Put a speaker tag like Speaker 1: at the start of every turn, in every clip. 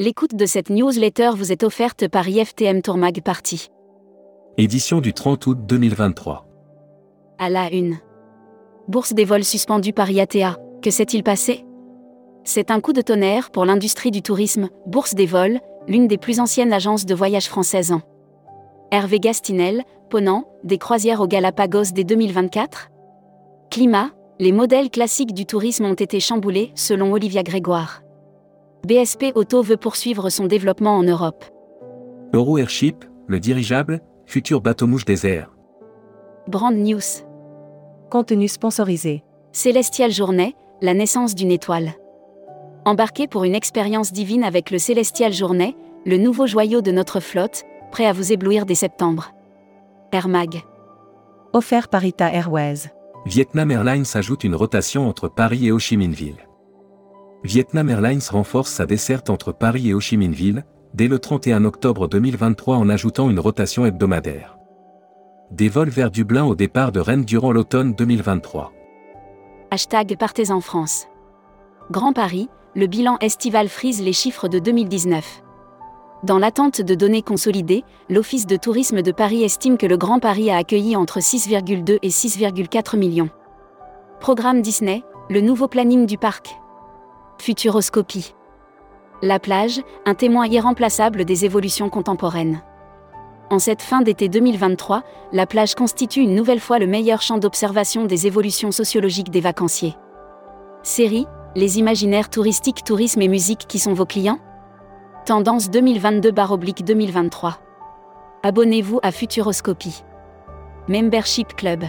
Speaker 1: L'écoute de cette newsletter vous est offerte par IFTM Tourmag Party.
Speaker 2: Édition du 30 août 2023.
Speaker 1: À la une. Bourse des vols suspendue par IATA. Que s'est-il passé? C'est un coup de tonnerre pour l'industrie du tourisme. Bourse des vols, l'une des plus anciennes agences de voyage françaises en. Hervé Gastinel, Ponant, des croisières aux Galapagos dès 2024 Climat, les modèles classiques du tourisme ont été chamboulés, selon Olivia Grégoire. BSP Auto veut poursuivre son développement en Europe.
Speaker 2: Euro Airship, le dirigeable, futur bateau mouche des airs.
Speaker 1: Brand News.
Speaker 3: Contenu sponsorisé.
Speaker 1: Célestial Journée, la naissance d'une étoile. Embarquez pour une expérience divine avec le Célestial Journée, le nouveau joyau de notre flotte, prêt à vous éblouir dès septembre. Air Mag.
Speaker 3: Offert par Ita Airways.
Speaker 2: Vietnam Airlines ajoute une rotation entre Paris et Ho Chi Minh Ville. Vietnam Airlines renforce sa desserte entre Paris et Ho Chi Minh Ville, dès le 31 octobre 2023 en ajoutant une rotation hebdomadaire. Des vols vers Dublin au départ de Rennes durant l'automne 2023.
Speaker 1: Hashtag Partez en France. Grand Paris, le bilan estival frise les chiffres de 2019. Dans l'attente de données consolidées, l'Office de tourisme de Paris estime que le Grand Paris a accueilli entre 6,2 et 6,4 millions. Programme Disney, le nouveau planning du parc. Futuroscopie. La plage, un témoin irremplaçable des évolutions contemporaines. En cette fin d'été 2023, la plage constitue une nouvelle fois le meilleur champ d'observation des évolutions sociologiques des vacanciers. Série, les imaginaires touristiques, tourisme et musique qui sont vos clients? Tendance 2022-2023. Abonnez-vous à Futuroscopie. Membership Club.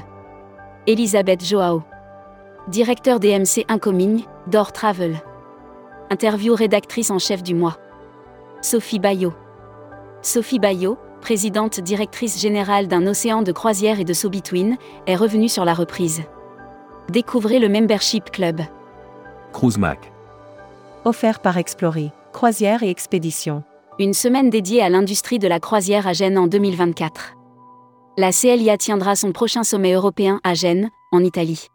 Speaker 1: Elisabeth Joao. Directeur DMC Incoming, Door Travel. Interview rédactrice en chef du mois. Sophie Bayot. Sophie Bayot, présidente directrice générale d'un océan de croisière et de So Between, est revenue sur la reprise. Découvrez le Membership Club.
Speaker 2: Cruise Mac.
Speaker 3: Offert par Explorer. Croisière et expédition.
Speaker 1: Une semaine dédiée à l'industrie de la croisière à Gênes en 2024. La CLIA tiendra son prochain sommet européen à Gênes, en Italie.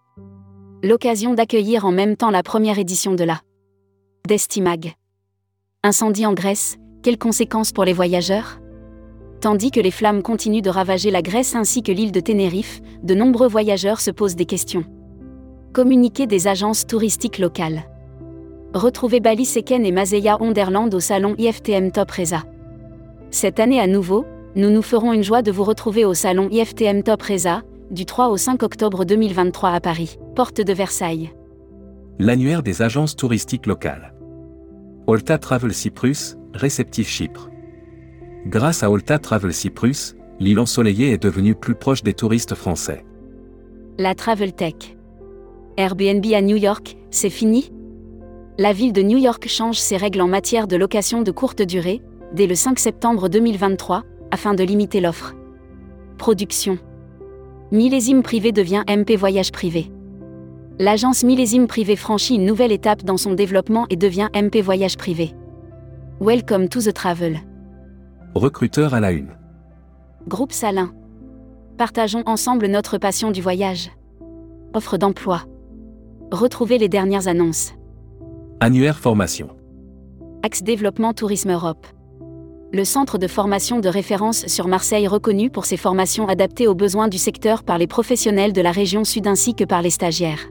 Speaker 1: L'occasion d'accueillir en même temps la première édition de la Destimag. Incendie en Grèce, quelles conséquences pour les voyageurs? Tandis que les flammes continuent de ravager la Grèce ainsi que l'île de Tenerife, de nombreux voyageurs se posent des questions. Communiqué des agences touristiques locales. Retrouvez Bali Seken et Mazeya Onderland au salon IFTM Top Reza. Cette année à nouveau, nous nous ferons une joie de vous retrouver au salon IFTM Top Reza, du 3 au 5 octobre 2023 à Paris, porte de Versailles.
Speaker 2: L'annuaire des agences touristiques locales. Olta Travel Cyprus, réceptif Chypre. Grâce à Olta Travel Cyprus, l'île ensoleillée est devenue plus proche des touristes français.
Speaker 1: La Travel Tech. Airbnb à New York, c'est fini? La ville de New York change ses règles en matière de location de courte durée, dès le 5 septembre 2023, afin de limiter l'offre. Production. Millésime privé devient MP Voyage Privé. L'agence Millésime Privé franchit une nouvelle étape dans son développement et devient MP Voyage Privé. Welcome to the travel.
Speaker 2: Recruteur à la une.
Speaker 1: Groupe Salin. Partageons ensemble notre passion du voyage. Offre d'emploi. Retrouvez les dernières annonces.
Speaker 2: Annuaire formation.
Speaker 1: Axe Développement Tourisme Europe. Le centre de formation de référence sur Marseille reconnu pour ses formations adaptées aux besoins du secteur par les professionnels de la région sud ainsi que par les stagiaires.